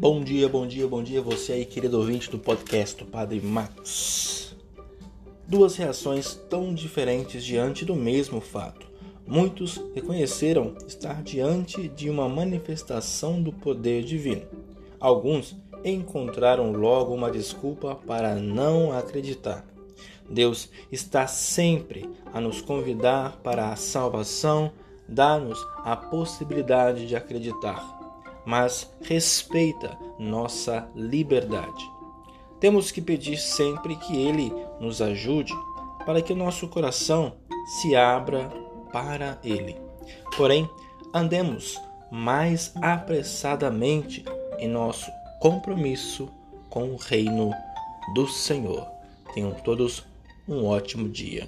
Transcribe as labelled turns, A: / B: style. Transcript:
A: Bom dia, bom dia, bom dia, você aí, querido ouvinte do podcast do Padre Max. Duas reações tão diferentes diante do mesmo fato. Muitos reconheceram estar diante de uma manifestação do poder divino. Alguns encontraram logo uma desculpa para não acreditar. Deus está sempre a nos convidar para a salvação, dá-nos a possibilidade de acreditar mas respeita nossa liberdade. Temos que pedir sempre que Ele nos ajude para que o nosso coração se abra para Ele. Porém, andemos mais apressadamente em nosso compromisso com o reino do Senhor. Tenham todos um ótimo dia.